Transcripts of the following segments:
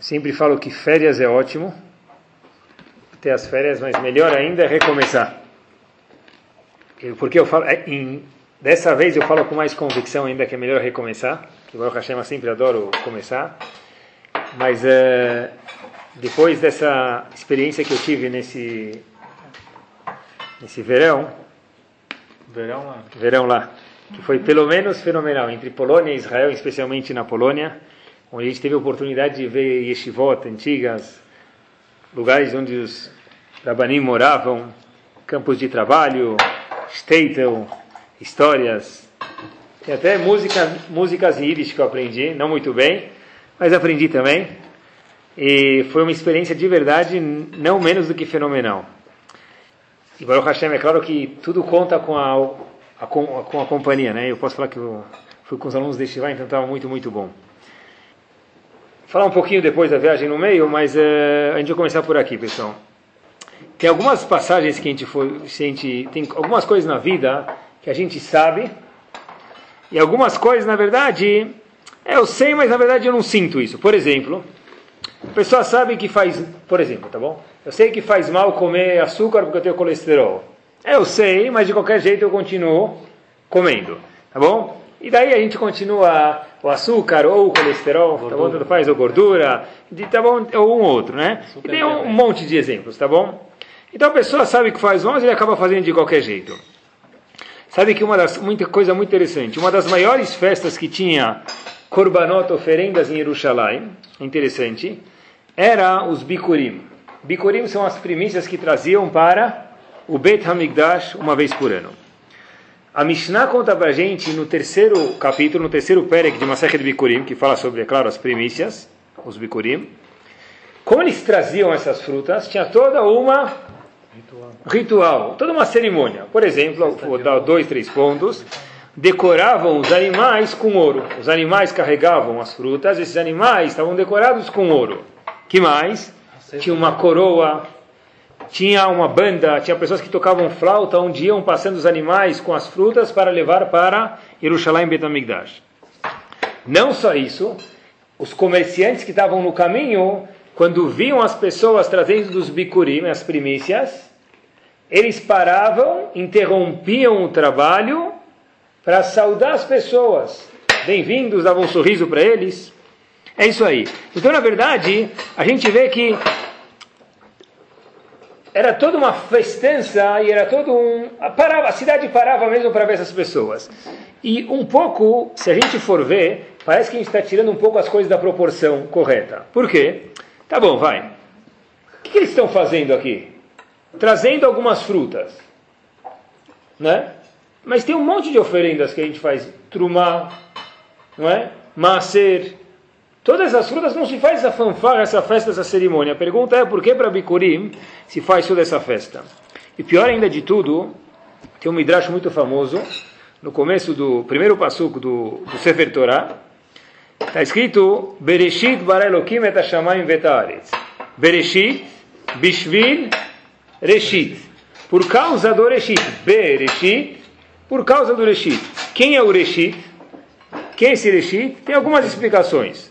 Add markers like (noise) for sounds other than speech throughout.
Sempre falo que férias é ótimo, ter as férias, mas melhor ainda é recomeçar. Porque eu falo, é, em, dessa vez eu falo com mais convicção ainda que é melhor recomeçar, que o Hashem eu sempre adoro começar, mas é, depois dessa experiência que eu tive nesse nesse verão, verão lá, verão lá, que foi pelo menos fenomenal entre Polônia e Israel, especialmente na Polônia onde a gente teve a oportunidade de ver yeshivot antigas, lugares onde os rabanim moravam, campos de trabalho, shtetl, histórias. Tem até música, músicas yiddish que eu aprendi, não muito bem, mas aprendi também. E foi uma experiência de verdade não menos do que fenomenal. E Baruch Hashem, é claro que tudo conta com a, a, com a companhia, né? Eu posso falar que eu fui com os alunos de Shivá, então estava muito, muito bom falar um pouquinho depois da viagem no meio, mas é, a gente vai começar por aqui, pessoal. Tem algumas passagens que a gente foi, a gente, tem algumas coisas na vida que a gente sabe e algumas coisas, na verdade, eu sei, mas na verdade eu não sinto isso. Por exemplo, a pessoa sabe que faz, por exemplo, tá bom? Eu sei que faz mal comer açúcar porque eu tenho colesterol. Eu sei, mas de qualquer jeito eu continuo comendo, tá bom? E daí a gente continua o açúcar ou o colesterol, gordura. tá bom? Tudo faz, ou gordura, tá bom? ou um outro, né? E tem um, um, monte de exemplos, tá bom? Então a pessoa sabe que faz mas ele acaba fazendo de qualquer jeito. Sabe que uma das, muita coisa muito interessante, uma das maiores festas que tinha korbanot, oferendas em Jerusalém, interessante, era os bikurim. Bikurim são as primícias que traziam para o Bet Hamikdash uma vez por ano. A Mishnah conta para a gente no terceiro capítulo, no terceiro Perek de Masechet Bikurim, que fala sobre, é claro, as primícias, os Bikurim. Como eles traziam essas frutas, tinha toda uma ritual, ritual toda uma cerimônia. Por exemplo, vou dar dois, três pontos. Decoravam os animais com ouro. Os animais carregavam as frutas, esses animais estavam decorados com ouro. Que mais? Tinha uma coroa tinha uma banda, tinha pessoas que tocavam flauta, onde iam passando os animais com as frutas para levar para Jerusalém Betamigdash. Não só isso, os comerciantes que estavam no caminho, quando viam as pessoas trazendo dos bikurim, as primícias, eles paravam, interrompiam o trabalho para saudar as pessoas. Bem-vindos, davam um sorriso para eles. É isso aí. Então, na verdade, a gente vê que era toda uma festança e era todo um. Parava, a cidade parava mesmo para ver essas pessoas. E um pouco, se a gente for ver, parece que a gente está tirando um pouco as coisas da proporção correta. Por quê? Tá bom, vai. O que, que eles estão fazendo aqui? Trazendo algumas frutas. Né? Mas tem um monte de oferendas que a gente faz. Trumá, não é? Maser, Todas as frutas não se faz essa fanfarra, essa festa, essa cerimônia. A pergunta é por que para Bikurim se faz toda essa festa? E pior ainda de tudo, tem um midrash muito famoso, no começo do primeiro passuco do, do Sefer Torah, está escrito Bereshit bara Elohim et hashamayim vetaretz. Bereshit, Bishvil, Reshit. Por causa do Reshit. Bereshit, por causa do Reshit. Quem é o Reshit? Quem é esse Reshit? Tem algumas explicações.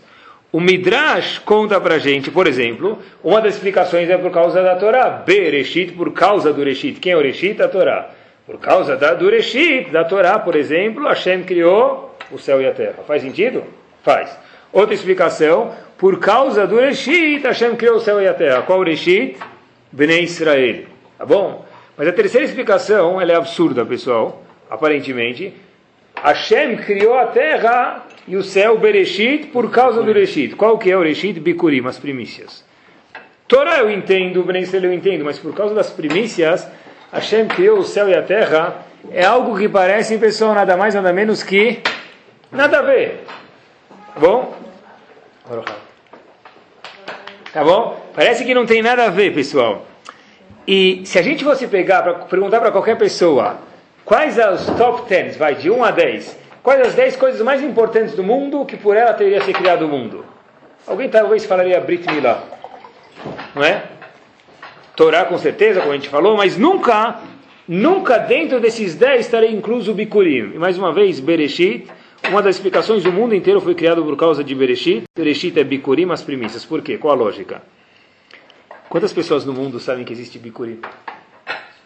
O Midrash conta para gente, por exemplo, uma das explicações é por causa da Torá. Bereshit, por causa do Reshit. Quem é o Reshit? A Torá. Por causa da, do Reshit, da Torá, por exemplo, Hashem criou o céu e a terra. Faz sentido? Faz. Outra explicação, por causa do Reshit, Hashem criou o céu e a terra. Qual o Reshit? Bnei Israel. Tá bom? Mas a terceira explicação, ela é absurda, pessoal, aparentemente. Hashem criou a terra e o céu Bereshit por causa do Reshit. Qual que é o Reshit? Bikurim, as primícias. Torá eu entendo, Ben eu entendo, mas por causa das primícias, Hashem criou o céu e a terra, é algo que parece, pessoal, nada mais, nada menos que nada a ver. Tá bom? Tá bom? Parece que não tem nada a ver, pessoal. E se a gente fosse pegar, para perguntar para qualquer pessoa, quais os top 10, vai de 1 a 10, Quais as 10 coisas mais importantes do mundo que por ela teria se criado o mundo? Alguém talvez falaria Brit Milá. Não é? Torá com certeza, como a gente falou, mas nunca, nunca dentro desses 10 estaria incluso o Bikurim. E mais uma vez, Bereshit, Uma das explicações, o mundo inteiro foi criado por causa de Bereshit. Bereshit é Bikurim, as primícias. Por quê? Qual a lógica? Quantas pessoas no mundo sabem que existe Bikurim?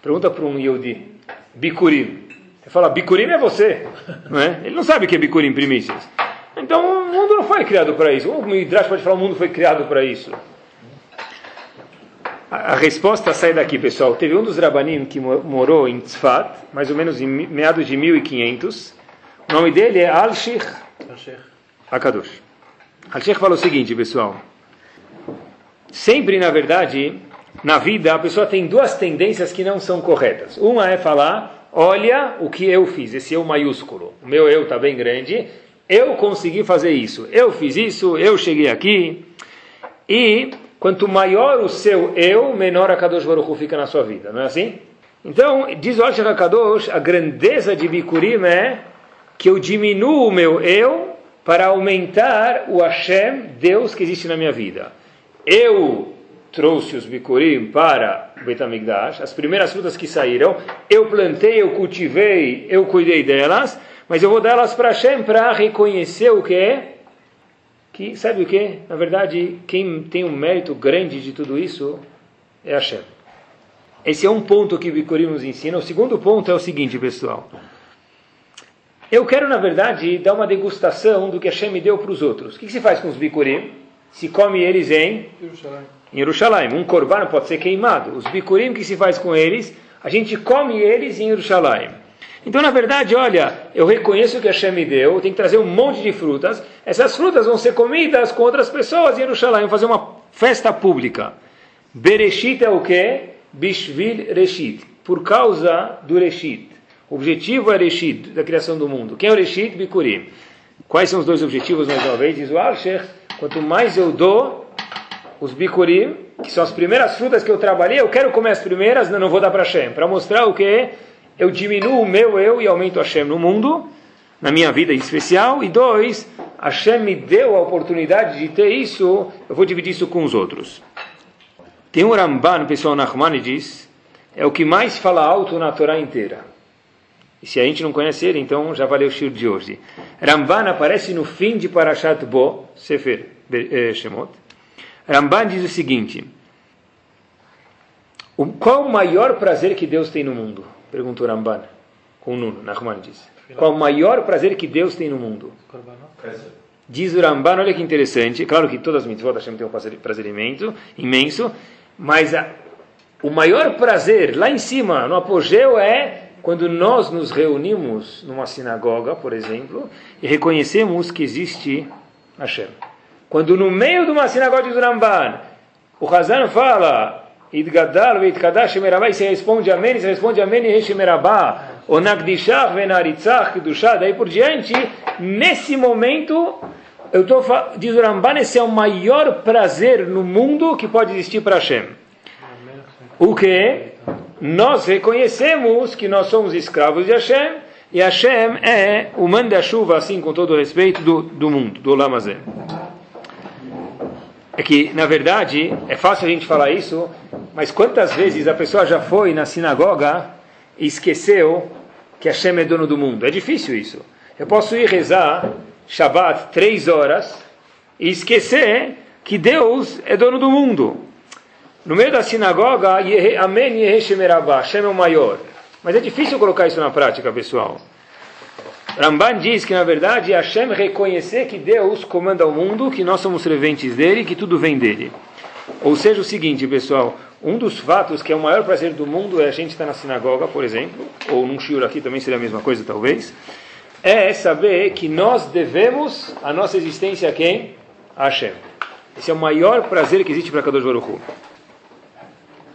Pergunta para um Yehudi. Bikurim. Ele fala, Bikurim é você. Não é? Ele não sabe o que é Bikurim, primícias. Então, o mundo não foi criado para isso. O Midrash pode falar, o mundo foi criado para isso. A, a, resposta sai daqui, pessoal. Teve um dos Rabanim que morou em Tzfat, mais ou menos em meados de 1500. O nome dele é Al-Sheikh Akadosh. Al-Sheikh falou o seguinte, pessoal. Sempre, na verdade, na vida, a pessoa tem duas tendências que não são corretas. Uma é falar, olha o que eu fiz, esse eu maiúsculo. O meu eu está bem grande, eu consegui fazer isso, eu fiz isso, eu cheguei aqui. E quanto maior o seu eu, menor a Kadosh Baruch Hu fica na sua vida, não é assim? Então, diz o Alshach Kadosh, a grandeza de Bikurim é que eu diminuo o meu eu para aumentar o Hashem, Deus que existe na minha vida. Eu trouxe os Bikurim para o Betamigdash, as primeiras frutas que saíram, eu plantei, eu cultivei, eu cuidei delas, mas eu vou dar elas para Hashem para reconhecer o que é. Que, sabe o que? Na verdade, quem tem um mérito grande de tudo isso é Hashem. Esse é um ponto que o Bikurim nos ensina. O segundo ponto é o seguinte, pessoal. Eu quero, na verdade, dar uma degustação do que Hashem me deu para os outros. O que, que se faz com os Bikurim? Se come eles em. Em Jerusalém. Um corban pode ser queimado. Os Bikurim, que se faz com eles? A gente come eles em Jerusalém. Então, na verdade, olha, eu reconheço que Hashem me deu, eu tenho que trazer um monte de frutas. Essas frutas vão ser comidas com outras pessoas em Jerusalém, fazer uma festa pública. Bereshit é o quê? Bishvil Reshit, por causa do Reshit. O objetivo é Reshit, da criação do mundo. Quem é o Reshit? Bikurim. Quais são os dois objetivos, mais uma vez? Diz o Alsher, quanto mais eu dou, os Bikurim, que são as primeiras frutas que eu trabalhei, eu quero comer as primeiras, não, vou dar para Hashem, para mostrar o que eu diminuo o meu eu e aumento Hashem no mundo, na minha vida em especial. E dois, Hashem me deu a oportunidade de ter isso, eu vou dividir isso com os outros. Tem um Ramban, pessoal Nachmanides, é o que mais fala alto na Torá inteira. E se a gente não conhece ele, então já valeu o shir de hoje. Ramban aparece no fim de Parashat Bo, Sefer eh, Shemot. Ramban diz o seguinte: Qual o maior prazer que Deus tem no mundo? Perguntou Ramban, com Nuno, Nachman diz. Qual o maior prazer que Deus tem no mundo? Diz o Ramban, olha que interessante, claro que todas as mitzvot Hashem tem um prazer, prazer imenso, imenso mas a, o maior prazer lá em cima, no apogeu, é quando nós nos reunimos numa sinagoga, por exemplo, e reconhecemos que existe Hashem. Quando no meio de uma sinagoga de Ramban, o Hazan fala Idgadal veitkadash merabá, e você responde amém, você responde amém e shemerabá, o nagdishach venaritzach kedushah, daí por diante, nesse momento, eu estou diz o esse é o maior prazer no mundo que pode existir para Hashem. O que? Nós reconhecemos que nós somos escravos de Hashem, e Hashem é o manda-chuva, assim, com todo o respeito, do, do mundo, do Lamazé. É que, na verdade, é fácil a gente falar isso, mas quantas vezes a pessoa já foi na sinagoga e esqueceu que Hashem é dono do mundo? É difícil isso. Eu posso ir rezar Shabbat três horas e esquecer que Deus é dono do mundo. No meio da sinagoga, Amém Hashem é o maior. Mas é difícil colocar isso na prática, pessoal. Ramban diz que, na verdade, Hashem reconhecer que Deus comanda o mundo, que nós somos serventes dele, que tudo vem dele. Ou seja, o seguinte, pessoal, um dos fatos que é o maior prazer do mundo é a gente estar na sinagoga, por exemplo, ou num shiur aqui também seria a mesma coisa, talvez, é saber que nós devemos a nossa existência a quem? A Hashem. Esse é o maior prazer que existe para Kadosh Baruch.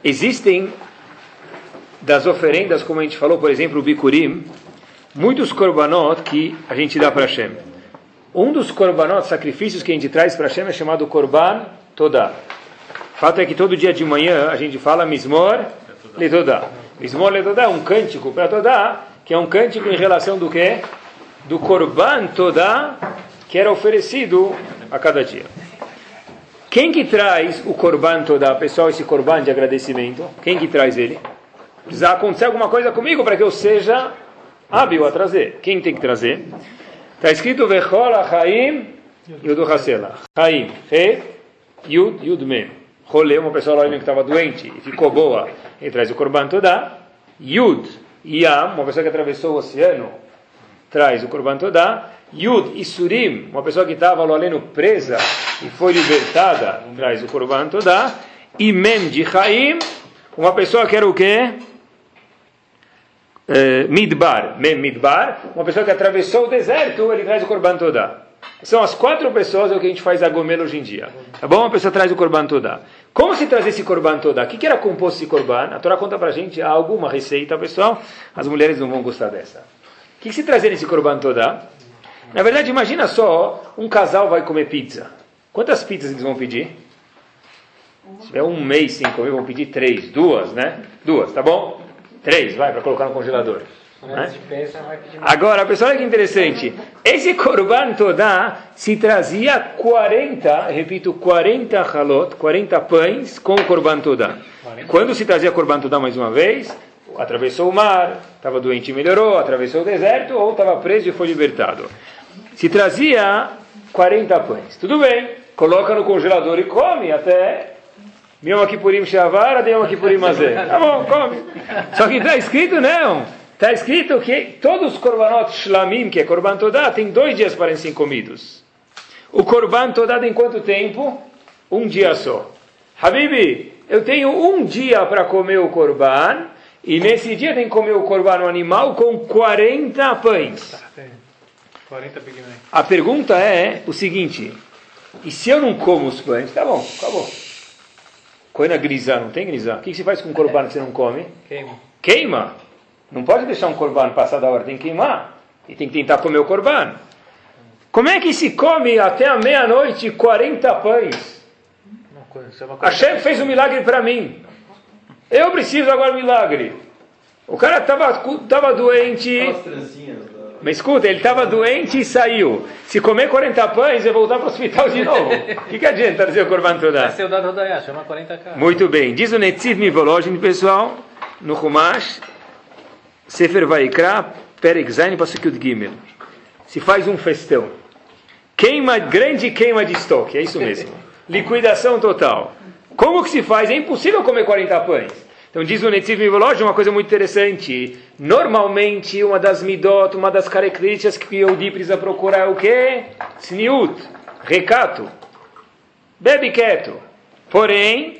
Existem das oferendas, como a gente falou, por exemplo, o Bikurim, muitos korbanot que a gente dá para Hashem. Um dos korbanot, sacrifícios que a gente traz para Hashem é chamado korban toda. Fato é que todo dia de manhã a gente fala Mismor Letodá. Mismor Letodá é um cântico para Todá, que é um cântico em relação do que? Do korban toda que era oferecido a cada dia. Quem que traz o korban toda, pessoal, esse korban de agradecimento? Quem que traz ele? Precisa acontecer alguma coisa comigo para que eu seja hábil a trazer. Quem tem que trazer? Está escrito Vechol Achaim Yud Hasela. Chaim, He, Yud, Yud Mem. Rolê, uma pessoa lá que estava doente e ficou boa, e traz o Korban Todá. Yud, Yam, uma pessoa que atravessou o oceano, traz o Korban Todá. Yud, Isurim, uma pessoa que estava lá aleno presa e foi libertada, traz o Korban Todá. E Mem de Chaim, uma pessoa que era o quê? Uh, midbar, Mem Midbar, uma pessoa que atravessou o deserto, ele traz o Korban Todá. São as quatro pessoas é o que a gente faz a gomela hoje em dia. Tá bom? Uma pessoa traz o Korban Todá. Como se traz esse Korban Todá? O que, era composto esse Korban? A Torá conta pra gente algo, uma receita, pessoal. As mulheres não vão gostar dessa. O que, se trazia nesse Korban Todá? Na verdade, imagina só, um casal vai comer pizza. Quantas pizzas eles vão pedir? Se tiver um mês sem comer, vão pedir três, duas, né? Duas, tá bom? Três, vai, para colocar no congelador. Né? Agora, pessoal, olha que interessante. Esse Korban Todá se trazia 40, repito, 40 halot, 40 pães com o Korban Todá. Quando se trazia Korban Todá mais uma vez, atravessou o mar, estava doente e melhorou, atravessou o deserto, ou estava preso e foi libertado. Se trazia 40 pães. Tudo bem, coloca no congelador e come até Yom Kippurim Shavar, Yom Kippurim Mazé. (laughs) Tá bom, come. Só que está escrito, não. Está escrito que todos os korbanot shlamim, que é korban todá, tem dois dias para serem comidos. O korban todá tem quanto tempo? Um dia só. Habibi, eu tenho um dia para comer o korban, e nesse dia tem que comer o korban, o animal, com 40 pães. 40 A pergunta é o seguinte, e se eu não como os pães? Tá bom, acabou. Coina grisa, não tem grisa? O que se faz com o korban que você não come? Queima. Queima? Não pode deixar um corban passar da hora, tem que queimar. E tem que tentar comer o corban. Como é que se come até a meia-noite 40 pães? A Hashem fez um milagre para mim. Eu preciso agora de um milagre. O cara estava doente. Mas escuta, ele estava doente e saiu. Se comer 40 pães, eu voltar para o hospital de novo. O (laughs) que, que adianta trazer o Corban Todá? Muito bem. Diz o Netziv Mivologin, pessoal, no Humash, Sefer Vaikra, Perek Zain, Pasukut Gimel. Se faz um festão. Queima, grande queima de estoque, é isso mesmo. (laughs) Liquidação total. Como que se faz? É impossível comer 40 pães. Então diz o Netziv Mivoloj uma coisa muito interessante. Normalmente, uma das midot, uma das características que o Di precisa procurar é o quê? Sniut, recato. Bebe quieto. Porém,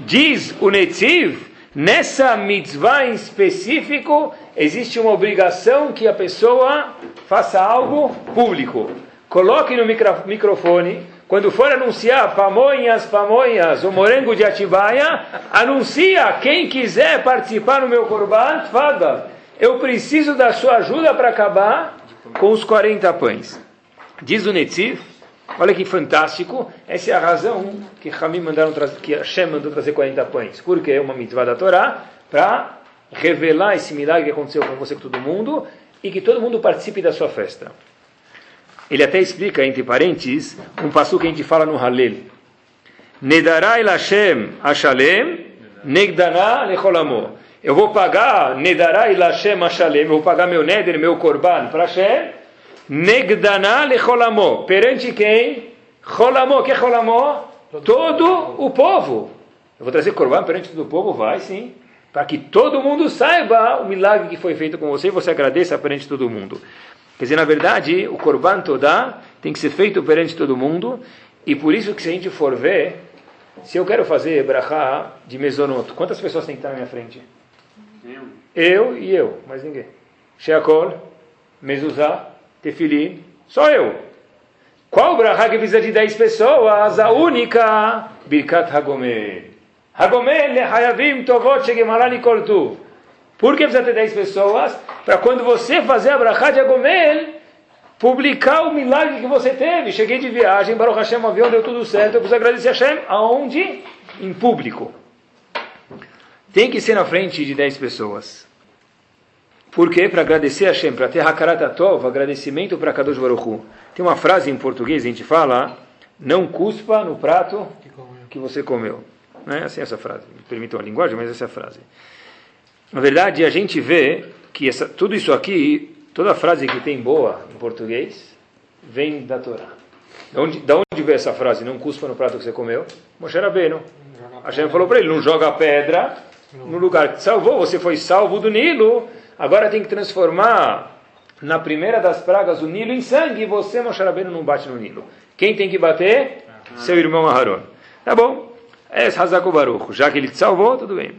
diz o Netziv, Nessa mitzvah em específico, existe uma obrigação que a pessoa faça algo público. Coloque no microfone, quando for anunciar pamonhas, pamonhas, o morango de Atibaia, anuncia quem quiser participar no meu korban, fada. Eu preciso da sua ajuda para acabar com os 40 pães. Diz o Netziv, Olha que fantástico. Essa é a razão que mandaram que Hashem mandou trazer 40 pães. Porque é uma mitzvah da Torá para revelar esse milagre que aconteceu com você com todo mundo e que todo mundo participe da sua festa. Ele até explica, entre parênteses, um passo que a gente fala no Halel. Nedarai Lashem Ashalem, Negdana Lecholamo. Eu vou pagar Nedarai Lashem Ashalem, eu vou pagar meu Neder, meu Korban para Hashem, Negdana lecholamo. Perante quem? Cholamo. que é? Todo o povo. Eu vou trazer corban perante todo o povo? Vai sim. Para que todo mundo saiba o milagre que foi feito com você e você agradeça perante todo mundo. Quer dizer, na verdade, o corban toda tem que ser feito perante todo mundo. E por isso que se a gente for ver, se eu quero fazer brachá de mesonot, quantas pessoas tem que estar na minha frente? Eu. Eu e eu, mais ninguém. Sheakol, mezuzah, tefilim, só eu. Qual brahá que precisa de 10 pessoas? A única, Birkat Hagomel. Hagomel lehayavim tovot shegemalani kortu. Por que precisa ter 10 pessoas? Para quando você fazer a brahá de Hagomel, publicar o milagre que você teve. Cheguei de viagem, Baruch Hashem, o avião deu tudo certo, eu preciso agradecer a Hashem. Aonde? Em público. Tem que ser na frente de 10 pessoas. Por quê? Para agradecer a Hashem, para ter Hakarat Tov, agradecimento para Kadosh Baruch Tem uma frase em português, a gente fala, não cuspa no prato que você comeu. Não é assim essa frase, me permitam a linguagem, mas essa é a frase. Na verdade, a gente vê que essa, tudo isso aqui, toda frase que tem boa em português, vem da Torá. De onde, de onde veio essa frase? Não cuspa no prato que você comeu? Moshe Rabbeinu. Hashem falou para ele, não joga pedra no lugar que salvou, você foi salvo do Nilo, agora tem que transformar na primeira das pragas o Nilo em sangue, e você, Moshe Rabbeinu, não bate no Nilo. Quem tem que bater? Seu irmão Aharon. Tá bom. É Hazako Baruch. Já que ele te salvou, tudo bem.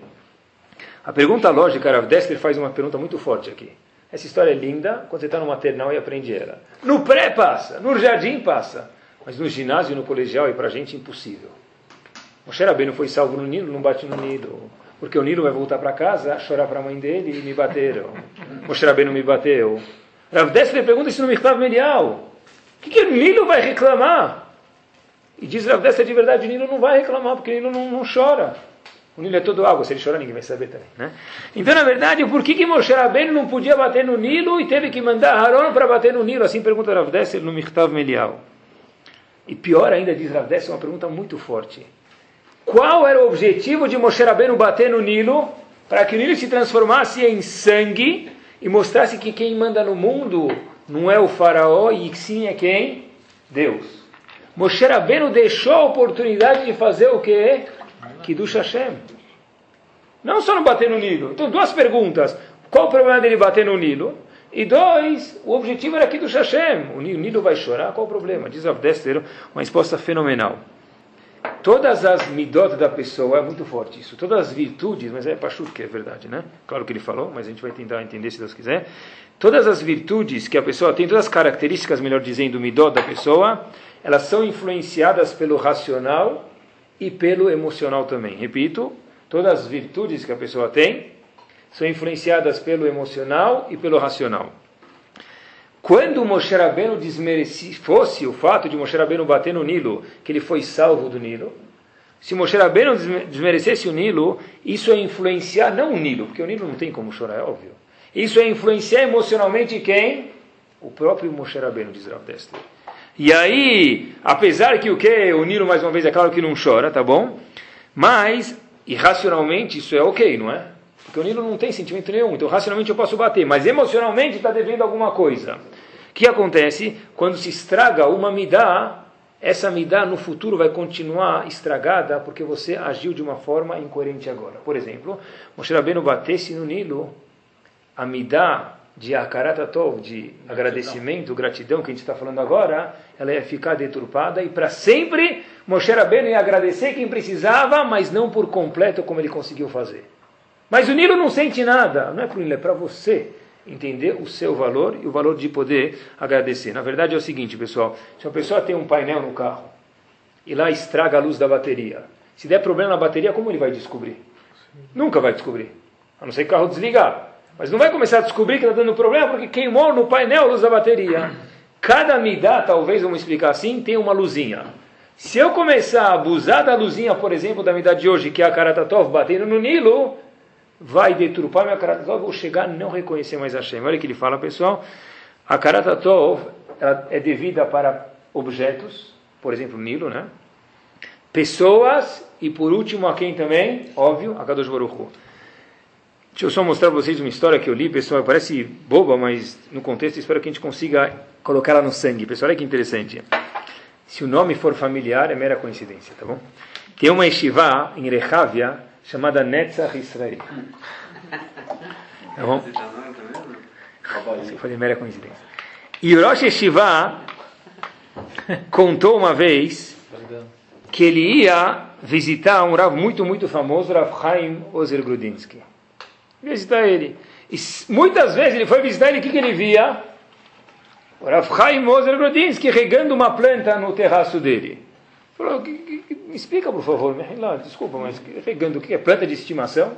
A pergunta lógica, Rav Dessler faz uma pergunta muito forte aqui. Essa história é linda quando você está no maternal e aprende ela. No pré passa, no jardim passa, mas no ginásio e no colegial é para a gente impossível. Moshe Rabbeinu foi salvo no Nilo, não bate no Nilo. Porque o Nilo vai voltar para casa, chorar para a mãe dele e me bateram. (laughs) Moshe Rabbeinu me bateu. Rav Dessler pergunta isso no Mirklav Melial. O que, que o Nilo vai reclamar? E diz Rav Dessler de verdade, o Nilo não vai reclamar, porque o Nilo não, não chora. O Nilo é todo água, se ele chorar ninguém vai saber também. Né? Então, na verdade, por que, que Moshe Rabbeinu não podia bater no Nilo e teve que mandar Haron para bater no Nilo? Assim pergunta Rav Dessler no Mirklav Melial. E pior ainda, diz Rav Dessler, uma pergunta muito forte. Qual era o objetivo de Moshe Rabbeinu bater no Nilo? Para que o Nilo se transformasse em sangue e mostrasse que quem manda no mundo não é o faraó e sim é quem? Deus. Moshe Rabbeinu deixou a oportunidade de fazer o que? Kiddush Hashem. Não só não bater no Nilo. Então, duas perguntas. Qual o problema dele bater no Nilo? E dois, o objetivo era Kiddush Hashem. O Nilo vai chorar, qual o problema? Diz Avdester, uma resposta fenomenal todas as midot da pessoa, é muito forte isso, todas as virtudes, mas é Pachut que é verdade, né? Claro que ele falou, mas a gente vai tentar entender se Deus quiser. Todas as virtudes que a pessoa tem, todas as características, melhor dizendo, midot da pessoa, elas são influenciadas pelo racional e pelo emocional também. Repito, todas as virtudes que a pessoa tem são influenciadas pelo emocional e pelo racional. Quando Moshe Rabbeinu desmereci, fosse o fato de Moshe Rabbeinu bater no Nilo, que ele foi salvo do Nilo, se Moshe Rabbeinu desmerecesse o Nilo, isso é influenciar, não o Nilo, porque o Nilo não tem como chorar, é óbvio. Isso é influenciar emocionalmente quem? O próprio Moshe Rabbeinu, diz Rav Dester. E aí, apesar que o que? O Nilo, mais uma vez, é claro que não chora, tá bom? Mas, irracionalmente, isso é ok, não é? Porque o Nilo não tem sentimento nenhum, então racionalmente eu posso bater, mas emocionalmente está devendo alguma coisa. O que acontece? Quando se estraga uma midá, essa midá no futuro vai continuar estragada porque você agiu de uma forma incoerente agora. Por exemplo, Moshe Rabbeinu batesse no Nilo, a midá de Akaratatov, de agradecimento, gratidão que a gente está falando agora, ela ia ficar deturpada e para sempre Moshe Rabbeinu ia agradecer quem precisava, mas não por completo como ele conseguiu fazer. Mas o Nilo não sente nada, não é para o Nilo, é para você entender o seu valor e o valor de poder agradecer. Na verdade é o seguinte, pessoal: se uma pessoa tem um painel no carro e lá estraga a luz da bateria, se der problema na bateria, como ele vai descobrir? Nunca vai descobrir, a não ser que o carro desligar. Mas não vai começar a descobrir que está dando problema porque queimou no painel a luz da bateria. Cada midá, talvez, vamos explicar assim, tem uma luzinha. Se eu começar a abusar da luzinha, por exemplo, da midá de hoje, que é a Karatatov batendo no Nilo, vai deturpar minha Karatatov, vou chegar a não reconhecer mais Hashem. Olha o que ele fala, pessoal. A Karatatov é devida para objetos, por exemplo, Nilo, né? Pessoas e por último a quem também? Óbvio, a Kadosh Baruch Hu. Deixa eu só mostrar para vocês uma história que eu li, pessoal. Parece boba, mas no contexto espero que a gente consiga colocar ela no sangue. Pessoal, olha que interessante. Se o nome for familiar, é mera coincidência, tá bom? Tem uma yeshiva em Rehavia chamada Netzach Israel. Tá bom? Isso foi de mera coincidência. E Rosh Yeshiva contou uma vez que ele ia visitar um Rav muito, muito famoso, Rav Chaim Ozer Grudinsky. Visitar ele. E muitas vezes ele foi visitar ele, o que, que ele via? O Rav Chaim Ozer Grudinsky regando uma planta no terraço dele. Falou, me explica por favor, desculpa, mas regando o que é planta de estimação?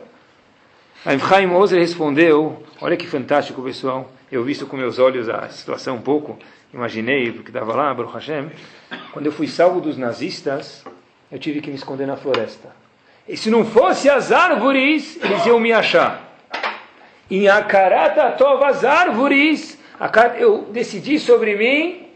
Aí Chaim Ozer respondeu, olha que fantástico pessoal, eu vi isso com meus olhos a situação um pouco, imaginei o que estava lá, Baruch Hashem, quando eu fui salvo dos nazistas, eu tive que me esconder na floresta. E se não fosse as árvores, eles iam me achar. Em Akarata Tov, as árvores, eu decidi sobre mim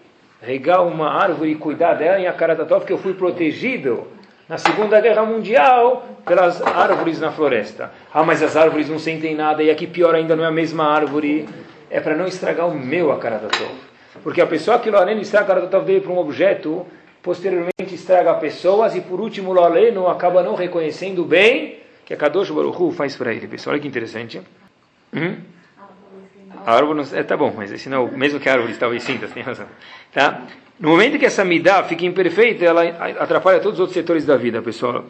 regar uma árvore e cuidar dela em Akaratatov, que eu fui protegido na Segunda Guerra Mundial pelas árvores na floresta. Ah, mas as árvores não sentem nada, e aqui pior ainda não é a mesma árvore. É para não estragar o meu Akaratatov. Porque a pessoa que Loaleno estraga a Tov dele para um objeto, posteriormente estraga pessoas e por último Loaleno acaba não reconhecendo bem que a Kadosh Baruch faz para ele. Pessoal, olha que interessante. Hum? A árvore não... É, tá bom, mas esse não, mesmo que a árvore talvez sinta, tem razão. Tá? No momento que essa midá fica imperfeita, ela atrapalha todos os outros setores da vida, pessoal.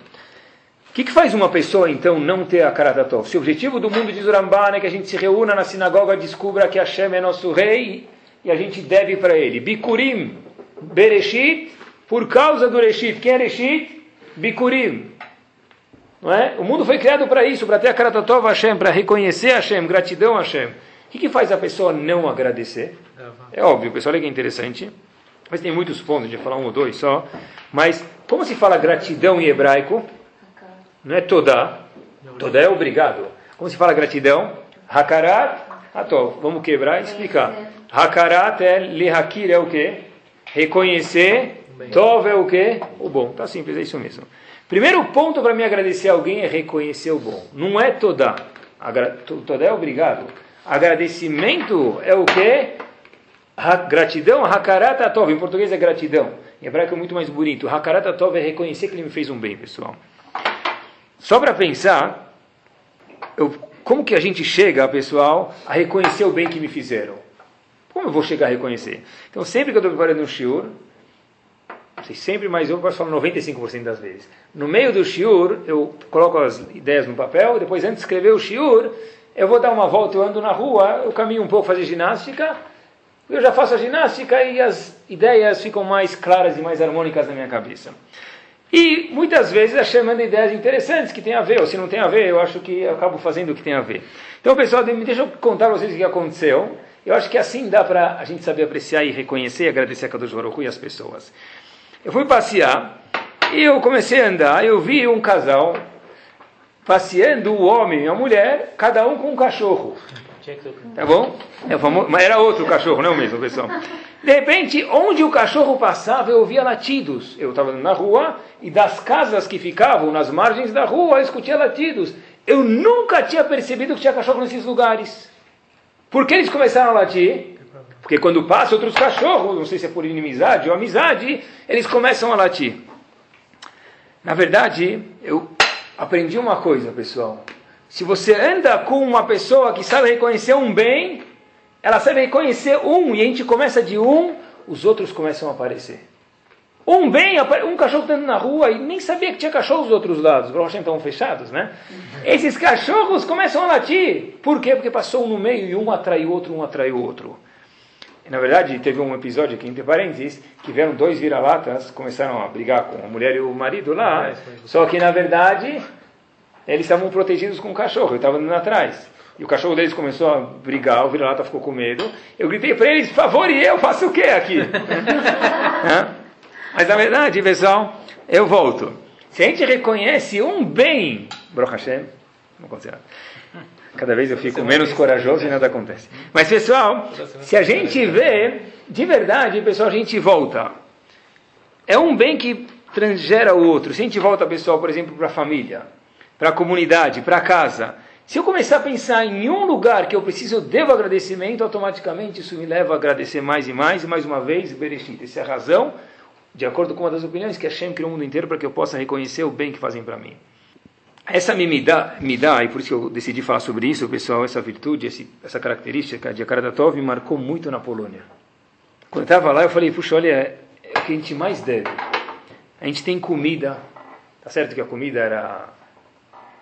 O que, que, faz uma pessoa, então, não ter a Karatatov? Se o objetivo do mundo de Zurambana é que a gente se reúna na sinagoga, descubra que Hashem é nosso rei e a gente deve para ele. Bikurim, Bereshit, por causa do Reshit. Quem é Reshit? Bikurim. Não é? O mundo foi criado para isso, para ter a Karatatov Hashem, para reconhecer Hashem, gratidão a Hashem. O que, que faz a pessoa não agradecer? É óbvio, pessoal, olha que interessante. Mas tem muitos pontos, a gente vai falar um ou dois só. Mas, como se fala gratidão em hebraico? Não é toda. Toda é obrigado. Como se fala gratidão? Hakarat atov. Vamos quebrar e explicar. Hakarat é lihakir é o quê? Reconhecer. Tov é o quê? O bom. Tá simples, é isso mesmo. Primeiro ponto para me agradecer a alguém é reconhecer o bom. Não é toda. Toda é obrigado. Agradecimento é o quê? Gratidão, Hakarat atov. Em português é gratidão. Em hebraico é muito mais bonito. Hakarat atov é reconhecer que ele me fez um bem, pessoal. Só para pensar, eu, como que a gente chega, pessoal, a reconhecer o bem que me fizeram? Como eu vou chegar a reconhecer? Então, sempre que eu estou preparando um shiur, não sei sempre, mas eu posso falar 95% das vezes. No meio do shiur, eu coloco as ideias no papel, depois antes de escrever o shiur, eu vou dar uma volta, eu ando na rua, eu caminho um pouco, fazer ginástica, eu já faço a ginástica e as ideias ficam mais claras e mais harmônicas na minha cabeça. E muitas vezes a manda ideias interessantes que tem a ver, ou se não tem a ver, eu acho que eu acabo fazendo o que tem a ver. Então, pessoal, deixa eu contar para vocês o que aconteceu. Eu acho que assim dá para a gente saber apreciar e reconhecer e agradecer a Kadosh Baruch e as pessoas. Eu fui passear e eu comecei a andar, eu vi um casal passeando, o homem e a mulher, cada um com um cachorro. Tá bom? É famoso, mas era outro cachorro, não é o mesmo, pessoal. De repente, onde o cachorro passava, eu ouvia latidos. Eu estava na rua e das casas que ficavam nas margens da rua, eu escutia latidos. Eu nunca tinha percebido que tinha cachorro nesses lugares. Por que eles começaram a latir? Porque quando passam outros cachorros, não sei se é por inimizade ou amizade, eles começam a latir. Na verdade, eu aprendi uma coisa, pessoal. Se você anda com uma pessoa que sabe reconhecer um bem, ela sabe reconhecer um, e a gente começa de um, os outros começam a aparecer. Um bem, um cachorro andando na rua e nem sabia que tinha cachorros dos outros lados. Os estão fechados, né? Esses cachorros começam a latir. Por quê? Porque passou um no meio e um atraiu o outro, um atraiu o outro. Na verdade, teve um episódio aqui, entre parênteses, que vieram dois vira-latas, começaram a brigar com a mulher e o marido lá. Só que, na verdade, eles estavam protegidos com o cachorro, eu estava andando atrás. E o cachorro deles começou a brigar, o vira-lata ficou com medo. Eu gritei para eles, por favor, e eu faço o quê aqui? (laughs) Mas na verdade, pessoal, eu volto. Se a gente reconhece um bem, Baruch Hashem, não acontece nada. Cada vez eu fico menos corajoso e nada acontece. Mas pessoal, se a gente vê, de verdade, pessoal, a gente volta. É um bem que transgera o outro. Se a gente volta, pessoal, por exemplo, para a família, para a comunidade, para a casa. Se eu começar a pensar em um lugar que eu preciso, eu devo agradecimento, automaticamente isso me leva a agradecer mais e mais, e mais uma vez, Bereshit. Essa é a razão, de acordo com uma das opiniões, que Hashem criou o mundo inteiro para que eu possa reconhecer o bem que fazem para mim. Essa me dá, e por isso que eu decidi falar sobre isso, pessoal, essa virtude, esse, essa característica de Akaradatov me marcou muito na Polônia. Quando eu estava lá, eu falei, puxa, olha, é, o que a gente mais deve. A gente tem comida, tá certo que a comida era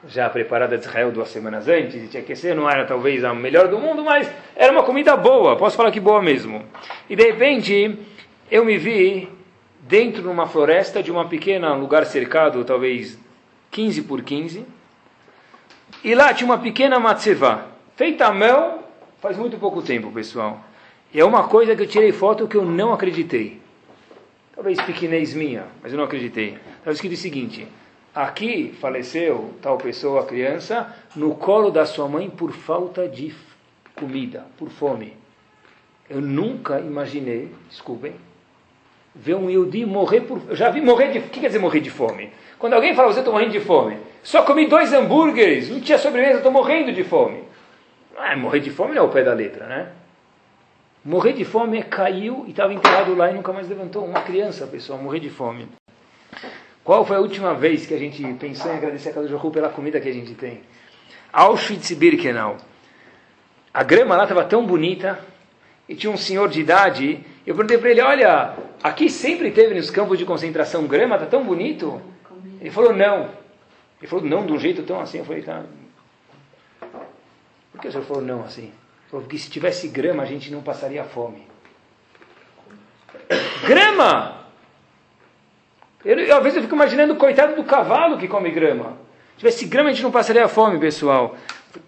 já preparada de Israel duas semanas antes, e tinha que ser, não era talvez a melhor do mundo, mas era uma comida boa, posso falar que boa mesmo. E de repente, eu me vi dentro de uma floresta de uma pequena lugar cercado, talvez 15 por 15, e lá tinha uma pequena matzevá, feita à mão faz muito pouco tempo, pessoal. E é uma coisa que eu tirei foto que eu não acreditei. Talvez pequenez minha, mas eu não acreditei. Estava escrito o seguinte: Aqui faleceu tal pessoa, criança, no colo da sua mãe por falta de comida, por fome. Eu nunca imaginei, desculpem, ver um Yudi morrer por. Eu já vi morrer de. O que quer dizer morrer de fome? Quando alguém fala, você está morrendo de fome, só comi dois hambúrgueres, não tinha sobremesa, estou morrendo de fome. Ah, morrer de fome não é o pé da letra, né? Morrer de fome caiu e estava enterrado lá e nunca mais levantou. Uma criança, pessoal, morrer de fome. Qual foi a última vez que a gente pensou em agradecer a Kadosh Baruch pela comida que a gente tem? Auschwitz-Birkenau. A grama lá estava tão bonita e tinha um senhor de idade. Eu perguntei para ele: Olha, aqui sempre teve nos campos de concentração grama, está tão bonito. Ele falou: Não. Ele falou: Não, de um jeito tão assim. Eu falei: Tá. Por que o senhor falou não assim? Ele falou: Porque se tivesse grama, a gente não passaria fome. Grama! Eu, às vezes eu fico imaginando o coitado do cavalo que come grama. Se tivesse grama, a gente não passaria fome, pessoal.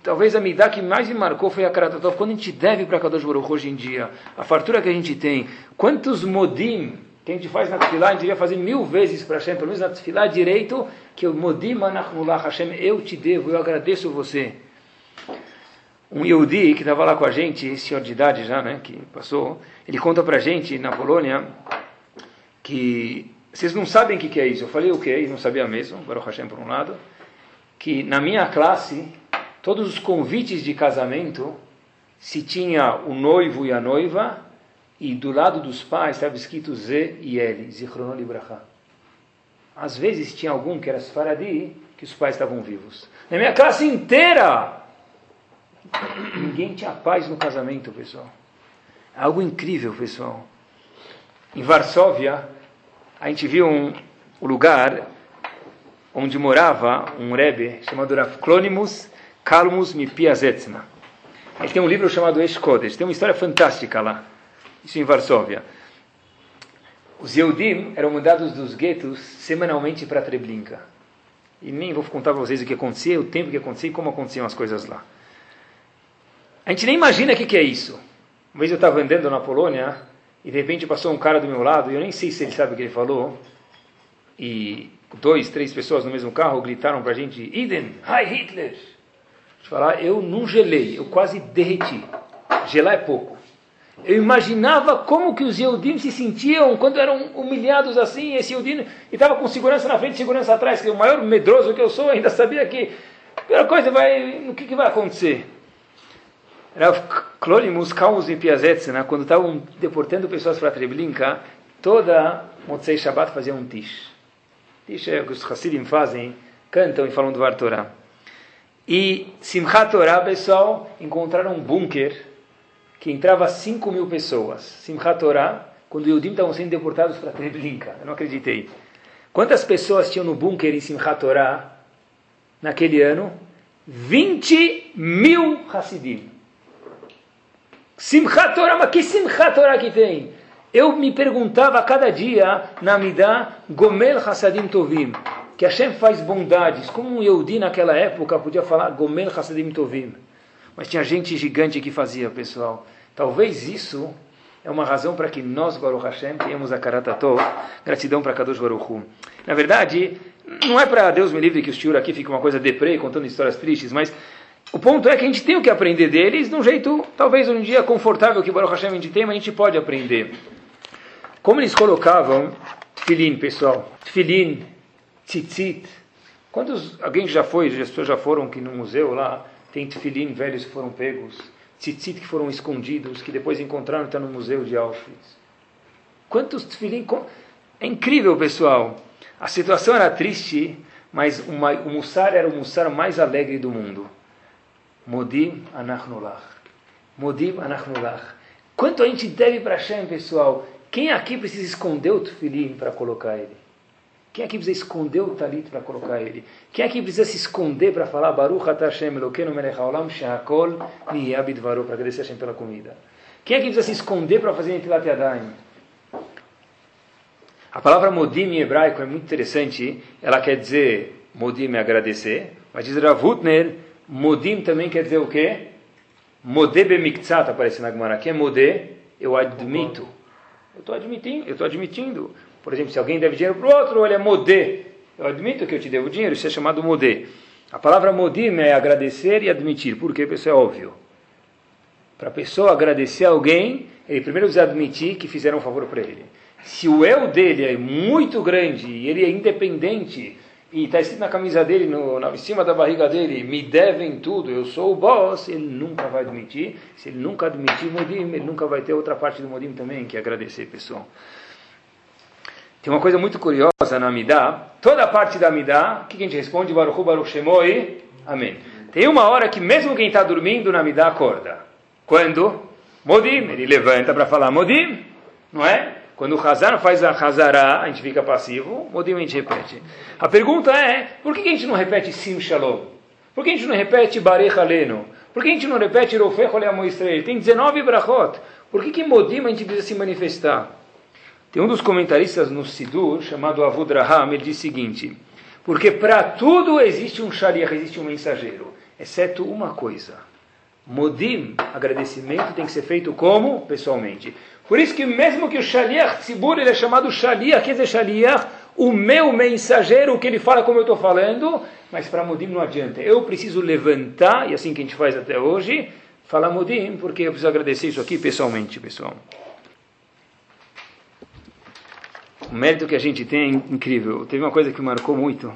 Talvez a midá que mais me marcou foi a Karatatov. Quando a gente deve para Kadosh Baruch hoje em dia, a fartura que a gente tem, quantos modim que a gente faz na tefilá, a gente devia fazer mil vezes para Hashem, pelo menos na tefilá direito, que o modim anachmullah Hashem, eu te devo, eu agradeço você. Um Yehudi que estava lá com a gente, senhor de idade já, né, que passou, ele conta para a gente, na Polônia, que vocês não sabem o que, que é isso. Eu falei o que? E não sabia mesmo, Baruch Hashem por um lado, que na minha classe, todos os convites de casamento, se tinha o noivo e a noiva, e do lado dos pais estava escrito Z e L, Zichrono Libraha. Às vezes tinha algum que era Sfaradi, que os pais estavam vivos. Na minha classe inteira, ninguém tinha paz no casamento, pessoal. É algo incrível, pessoal. Em Varsóvia, a gente viu um, lugar onde morava um Rebbe chamado Rav Clonimus Kalmus Mipiazetzna. Ele tem um livro chamado Escodes, tem uma história fantástica lá, isso em Varsóvia. Os Yehudim eram mandados dos guetos semanalmente para Treblinka. E nem vou contar para vocês o que acontecia, o tempo que acontecia e como aconteciam as coisas lá. A gente nem imagina o que, que é isso. Uma vez eu estava andando na Polônia e de repente passou um cara do meu lado, e eu nem sei se ele sabe o que ele falou, e dois, três pessoas no mesmo carro gritaram para a gente, Iden, Hi Hitler! Falar, eu não gelei, eu quase derreti. Gelar é pouco. Eu imaginava como que os Yehudim se sentiam quando eram humilhados assim, esse Yehudim, e estava com segurança na frente, segurança atrás, que é o maior medroso que eu sou, ainda sabia que, a primeira coisa, vai, o que, que vai acontecer? Rav Clonimus Kalmus em Piazetzna, quando estavam deportando pessoas para Treblinka, toda Motzei Shabbat fazia um tish. Tish é o que os Hasidim fazem, cantam e falam do Var Torah. E Simchat Torah, pessoal, encontraram um bunker que entrava 5 mil pessoas. Simchat Torah, quando Yudim estavam sendo deportados para Treblinka. Eu não acreditei. Quantas pessoas tinham no bunker em Simchat Torah naquele ano? 20 mil Hasidim. Simchat Torah, mas que Simchat Torah que tem? Eu me perguntava a cada dia na Midah, Gomel Hassadim Tovim, que Hashem faz bondades. Como um Yehudi naquela época podia falar Gomel Hassadim Tovim? Mas tinha gente gigante que fazia, pessoal. Talvez isso é uma razão para que nós, Baruch Hashem, tenhamos a Karatatov, gratidão para Kadosh Baruch Hu. Na verdade, não é para Deus me livre que o Shiur aqui fique uma coisa deprê, contando histórias tristes, mas o ponto é que a gente tem o que aprender deles de um jeito, talvez um dia confortável que Baruch Hashem a gente tem, mas a gente pode aprender. Como eles colocavam tefilin, pessoal? Tefilin, tzitzit. Quantos, alguém já foi, as pessoas já foram que no museu lá, tem tefilin velhos que foram pegos, tzitzit que foram escondidos, que depois encontraram está no museu de Auschwitz. Quantos tefilin... É incrível, pessoal. A situação era triste, mas uma, o Mussar era o Mussar mais alegre do mundo. Modim anachnulach. Modim anachnulach. Quanto a gente deve para Hashem, pessoal? Quem aqui precisa esconder o tefilim para colocar ele? Quem aqui precisa esconder o talit para colocar ele? Quem aqui precisa se esconder para falar Baruch Hashem Elokeinu melech haolam she'akol varu para agradecer a Hashem pela comida? Quem aqui precisa se esconder para fazer Netilat Yadayim? A palavra modim em hebraico é muito interessante. Ela quer dizer modim é agradecer, mas diz Ravutner Modim também quer dizer o quê? Modé bemiktzat aparece na Gemara. Que é modé? Eu admito. Eu estou admitindo, eu estou admitindo. Por exemplo, se alguém deve dinheiro para o outro, ele é modé. Eu admito que eu te devo dinheiro, isso é chamado modé. A palavra modim é agradecer e admitir. Por quê? Isso é óbvio. Para a pessoa agradecer alguém, ele primeiro precisa admitir que fizeram um favor para ele. Se o eu dele é muito grande e ele é independente e está escrito na camisa dele, no, na, em cima da barriga dele, me devem tudo, eu sou o boss, ele nunca vai admitir. Se ele nunca admitir Modim, ele nunca vai ter outra parte do Modim também, que é agradecer, pessoal. Tem uma coisa muito curiosa na Amidá. Toda a parte da Amidá, o que a gente responde? Baruch Baruch Shemoi, Amém. Tem uma hora que mesmo quem está dormindo na Amidá acorda. Quando? Modim, ele levanta para falar Modim, não é? Quando o Hazar faz a Hazará, a gente fica passivo, Modim a gente repete. A pergunta é, por que a gente não repete Sim Shalom? Por que a gente não repete Barech Aleno? Por que a gente não repete Rofech Oleamo Israel? Tem 19 brachot. Por que que Modim a gente precisa se manifestar? Tem um dos comentaristas no Sidur, chamado Avud Raham, ele diz o seguinte, porque para tudo existe um shaliach, existe um mensageiro, exceto uma coisa. Modim, agradecimento, tem que ser feito como? Pessoalmente. Por isso que mesmo que o Shaliach Tzibur, ele é chamado Shaliach, quer dizer Shaliach, o meu mensageiro, o que ele fala como eu estou falando, mas para Modim não adianta. Eu preciso levantar, e assim que a gente faz até hoje, falar Modim, porque eu preciso agradecer isso aqui pessoalmente, pessoal. O mérito que a gente tem é incrível. Teve uma coisa que marcou muito.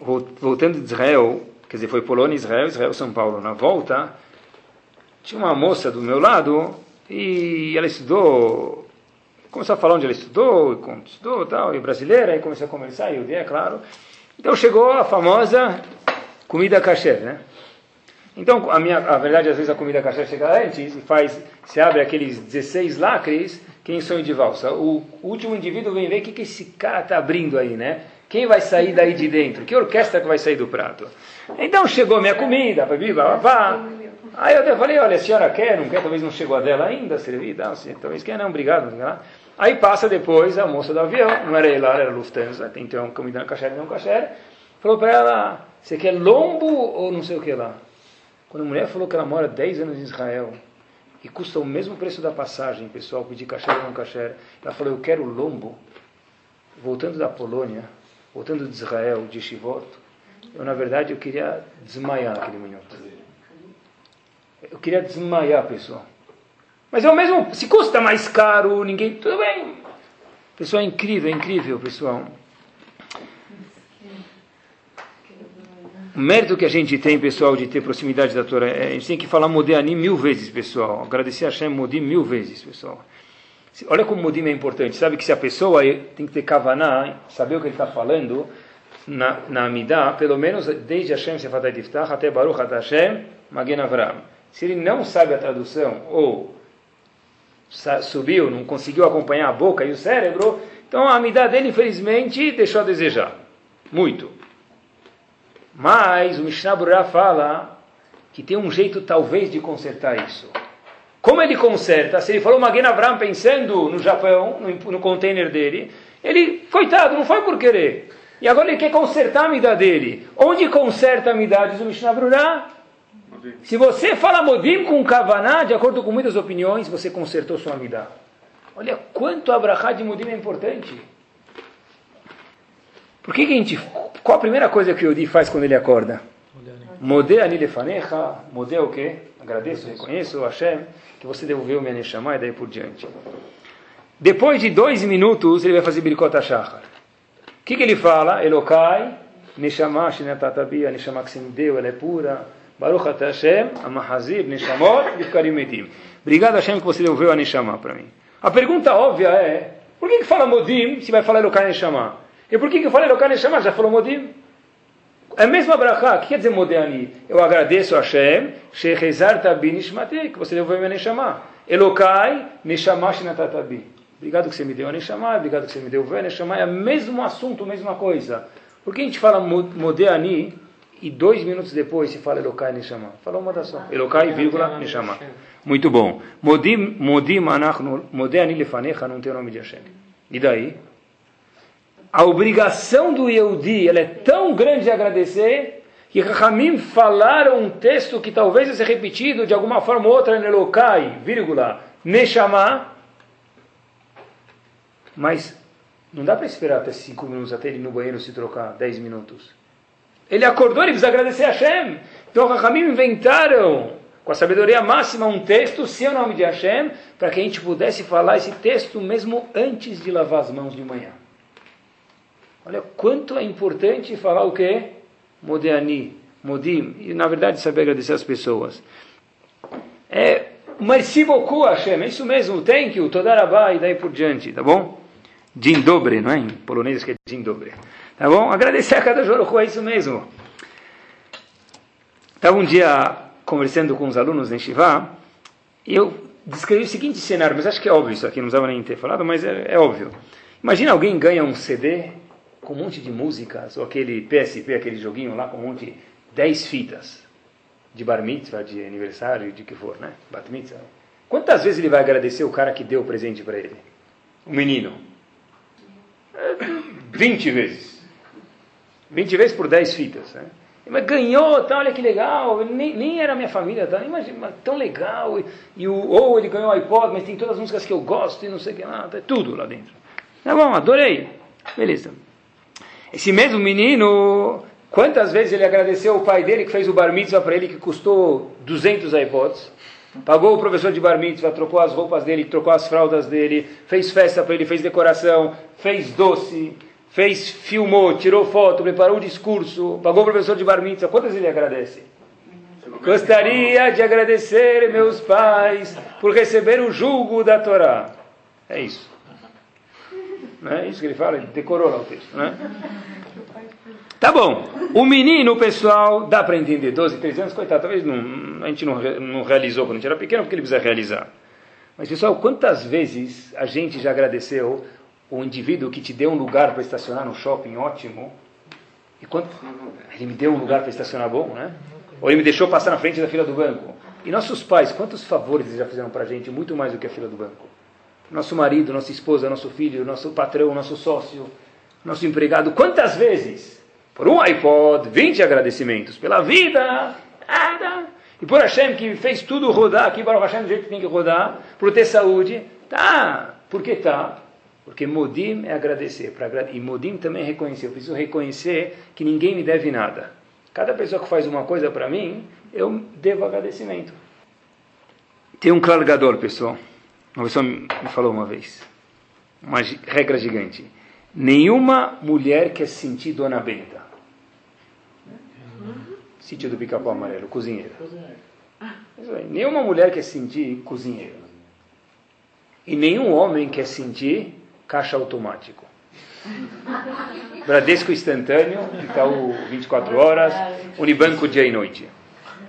Voltando de Israel, quer dizer, foi Polônia, Israel, Israel, São Paulo. Na volta, tinha uma moça do meu lado e ela estudou, começou a falar onde ela estudou, e como estudou tal, e brasileira, aí começou a conversar, e eu é claro. Então chegou a famosa comida kasher, né? Então, a minha, a verdade, às vezes a comida kasher chega antes e faz, se abre aqueles 16 lacres, quem sonho de valsa. O, último indivíduo vem ver o que, que esse cara está abrindo aí, né? Quem vai sair daí de dentro? Que orquestra que vai sair do prato? Então chegou minha comida, papi, babá. Aí eu falei, olha, a senhora quer, não quer, talvez não chegou a dela ainda, servir, não, talvez quer, não, obrigado. Não, Aí passa depois a moça do avião, não era Elar, era Lufthansa, tem então comida na cachera, não cachera, falou para ela, você quer lombo ou não sei o que lá? Quando a mulher falou que ela mora 10 anos em Israel, e custa o mesmo preço da passagem, pessoal, pedir cachera ou não cachera, ela falou, eu quero lombo, voltando da Polônia, voltando de Israel, de Shivot, eu na verdade eu queria desmaiar aquele minuto. Eu queria desmaiar, pessoal. Mas é o mesmo, se custa mais caro, ninguém. Tudo bem. Pessoal, é incrível, é incrível, pessoal. O mérito que a gente tem, pessoal, de ter proximidade da Torá, é, a gente tem que falar Modéani mil vezes, pessoal. Agradecer a Hashem Modim mil vezes, pessoal. Olha como Modim é importante. Sabe que se a pessoa tem que ter Kavaná, saber o que ele está falando, na, na Amidah, pelo menos desde Hashem Sefatai Tiftach até Baruch Hashem Magen Avram. Se ele não sabe a tradução ou subiu, não conseguiu acompanhar a boca e o cérebro, então a amidade dele, infelizmente, deixou a desejar. Muito. Mas o Mishnah Burah fala que tem um jeito, talvez, de consertar isso. Como ele conserta? Se ele falou Magen Avram pensando no Japão, no, no container dele, ele, coitado, não foi por querer. E agora ele quer consertar a amidade dele. Onde conserta a amidade, diz o Mishnah Burah? Se você fala modim com kavaná, de acordo com muitas opiniões, você consertou sua amidá. Olha quanto a de modim é importante. Por que, que a gente... Qual a primeira coisa que o Yodi faz quando ele acorda? Modé anilefanecha, modé o quê? Agradeço, reconheço, Hashem, que você devolveu minha Neshama e daí por diante. Depois de dois minutos, ele vai fazer Birikot HaShachar. O que, que ele fala? Elokai, Neshama, Shinatatabi, a Neshama que você me deu, ela é pura, Baruch Hashem, Amahazir, Neshamot, Yifkarim. Obrigado Hashem que você devolveu a Neshama para mim. A pergunta óbvia é, por que, que fala Modim se vai falar Elokai Neshama? E por que, que fala Elokai Neshama? Já falou Modim? É a mesma o que quer dizer Modéani? Eu agradeço a Hashem, Shechezar Tabi Nishmati, que você devolveu a Neshama. Elokai Neshama Shinatatabi. Obrigado que você me deu a Neshama, obrigado que você me deu a Neshama. É o mesmo assunto, a mesma coisa. Por que a gente fala Modéani e dois minutos depois se fala Elokai Neshama. Fala uma da só. Elokai, vírgula, Neshama. Muito bom. Modim, modim anachnu, modem lefanecha, não tem o nome de Hashem. E daí? A obrigação do Yehudi, ela é tão grande de agradecer, que Rahamim falaram um texto que talvez seja repetido de alguma forma ou outra no Elokai, vírgula, Neshama, mas não dá para esperar até cinco minutos até ele ir no banheiro se trocar, dez minutos. Ele acordou, ele precisa agradecer a Hashem. Então, Rahamim inventaram, com a sabedoria máxima, um texto, sem o nome de Hashem, para que a gente pudesse falar esse texto mesmo antes de lavar as mãos de manhã. Olha quanto é importante falar o quê? Modeani, modim. E na verdade saber agradecer as pessoas. É merci beaucoup Hashem, é isso mesmo, thank you, todarabá e daí por diante, tá bom? Din dobre, não é? Em polonês que é din dobre. Tá bom? Agradecer a cada Joroku, é isso mesmo. Estava um dia conversando com os alunos em Shiva e eu descrevi o seguinte cenário, mas acho que é óbvio isso aqui, não precisava nem ter falado, mas é, é óbvio. Imagina alguém ganha um CD com um monte de músicas, ou aquele PSP, aquele joguinho lá com um monte de 10 fitas de bar mitzvah, de aniversário, de que for, né? Bat mitzvah. Quantas vezes ele vai agradecer o cara que deu o presente para ele? O menino. 20 vezes. 20 vezes por 10 fitas. Né? Mas ganhou, tá, olha que legal, nem, nem era minha família, tá, imagina, tão legal. E, e, o, ou ele ganhou o iPod, mas tem todas as músicas que eu gosto e não sei o que lá, tá tudo lá dentro. Tá bom, adorei. Beleza. Esse mesmo menino, quantas vezes ele agradeceu o pai dele que fez o bar mitzvah para ele, que custou 200 iPods? Pagou o professor de bar mitzvah, trocou as roupas dele, trocou as fraldas dele, fez festa para ele, fez decoração, fez doce, fez, filmou, tirou foto, preparou o discurso, pagou o professor de bar mitzvah. Quantas ele agradece? Gostaria de agradecer meus pais por receber o julgo da Torá. É isso. Não é isso que ele fala? Ele decorou lá o texto, né? Tá bom. O menino, pessoal, dá para entender. 12, 13 anos, coitado, talvez não, a gente não, não realizou quando a gente era pequeno, porque ele precisa realizar. Mas, pessoal, quantas vezes a gente já agradeceu o indivíduo que te deu um lugar para estacionar no shopping ótimo? E quanto... Ele me deu um lugar para estacionar bom, né? Ou ele me deixou passar na frente da fila do banco. E nossos pais, quantos favores eles já fizeram para a gente? Muito mais do que a fila do banco. Nosso marido, nossa esposa, nosso filho, nosso patrão, nosso sócio, nosso empregado. Quantas vezes? Por um iPod, 20 agradecimentos. Pela vida, nada. E por Hashem que fez tudo rodar aqui, o Hashem do jeito que tem que rodar, por ter saúde. Tá. Por que tá? Porque Modim é agradecer. E Modim também é reconhecer. Eu preciso reconhecer que ninguém me deve nada. Cada pessoa que faz uma coisa para mim, eu devo agradecimento. Tem um clargador, pessoal. Uma pessoa me falou uma vez. Uma regra gigante. Nenhuma mulher quer sentir dona Benta. Sítio do pica-pau amarelo, cozinheira. Nenhuma mulher quer sentir cozinheiro. E nenhum homem quer sentir caixa automático. Bradesco instantâneo, Itaú 24 horas, Unibanco dia e noite.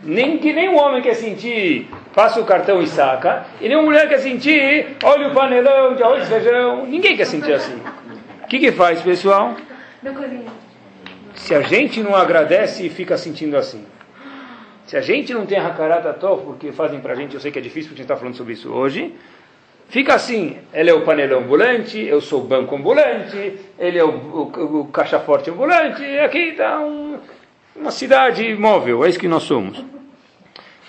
Nem que nem um homem quer sentir, passa o cartão e saca, e nem uma mulher quer sentir, olha o panelão de arroz e feijão. Ninguém quer sentir assim. O que, que faz, pessoal? Se a gente não agradece e fica sentindo assim. Se a gente não tem a Hakarata Tov, porque fazem pra gente, eu sei que é difícil porque a gente está falando sobre isso hoje, fica assim, ele é o panelão ambulante, eu sou o banco ambulante, ele é o, o, o caixa forte ambulante, aqui está um, uma cidade móvel, é isso que nós somos.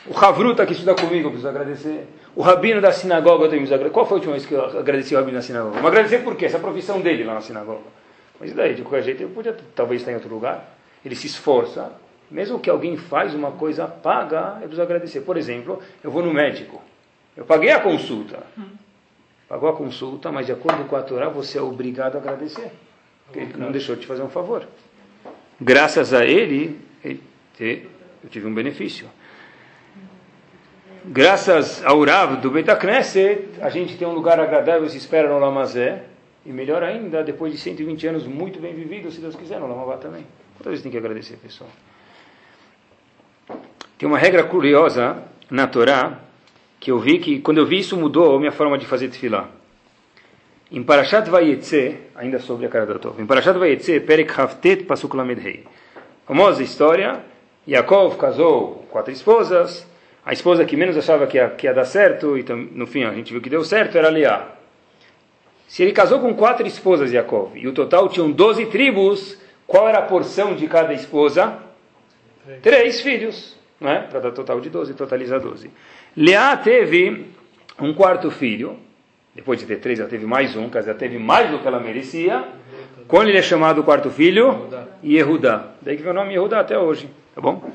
O Havruta que estuda comigo, eu preciso agradecer. O rabino da sinagoga, eu tenho que agradecer. Qual foi a última vez que eu agradeci o rabino da sinagoga? Mas agradecer por quê? Essa é profissão dele lá na sinagoga. Mas daí, de qualquer jeito, eu podia talvez estar em outro lugar. Ele se esforça. Mesmo que alguém faz uma coisa, paga, eu preciso agradecer. Por exemplo, eu vou no médico. Eu paguei a consulta. Pagou a consulta, mas de acordo com a Torá, você é obrigado a agradecer. Porque ele não deixou de te fazer um favor. Graças a ele, eu tive um benefício. Graças ao Rav do Betacneset, a gente tem um lugar agradável, se espera no Lamazé. E melhor ainda, depois de 120 anos muito bem vividos, se Deus quiser, no Lamavá também. Quantas vezes tem que agradecer, pessoal? Tem uma regra curiosa na Torá, que eu vi que, quando eu vi isso, mudou a minha forma de fazer tefilá. Em Parashat Vayetze, ainda sobre a cara da Tov, em Parashat Vayetze, Perek Havtet Pasuk Lamed Rei. Famosa história, Yaakov casou quatro esposas, a esposa que menos achava que ia, que ia dar certo, e no fim a gente viu que deu certo, era Leá. Se ele casou com quatro esposas, Yaakov, e o total tinham doze tribos, qual era a porção de cada esposa? Três, Três filhos, não é? Para dar total de doze, totaliza doze. Leá teve um quarto filho, depois de ter três, ela teve mais um, quer dizer, ela teve mais do que ela merecia. Quando ele é chamado o quarto filho? Yehudá. Daí que vem o nome Yehudá até hoje, tá bom?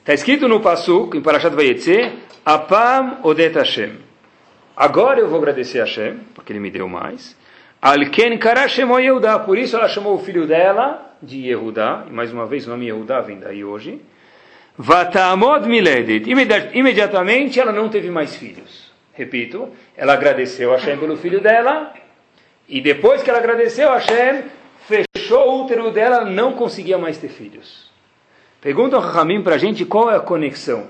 Está escrito no Pasuk, em Parashat Vayetze, Apam Odet Hashem. Agora eu vou agradecer a Hashem, porque ele me deu mais. Alken Karashemo Yehudá. Por isso ela chamou o filho dela de Yehudá. E mais uma vez o nome Yehudá vem daí hoje. Vatamod Miledet. Imediatamente ela não teve mais filhos. Repito, ela agradeceu a Hashem pelo filho dela. E depois que ela agradeceu a Hashem, fechou o útero dela, não conseguia mais ter filhos. Perguntam Rahamim para a gente qual é a conexão.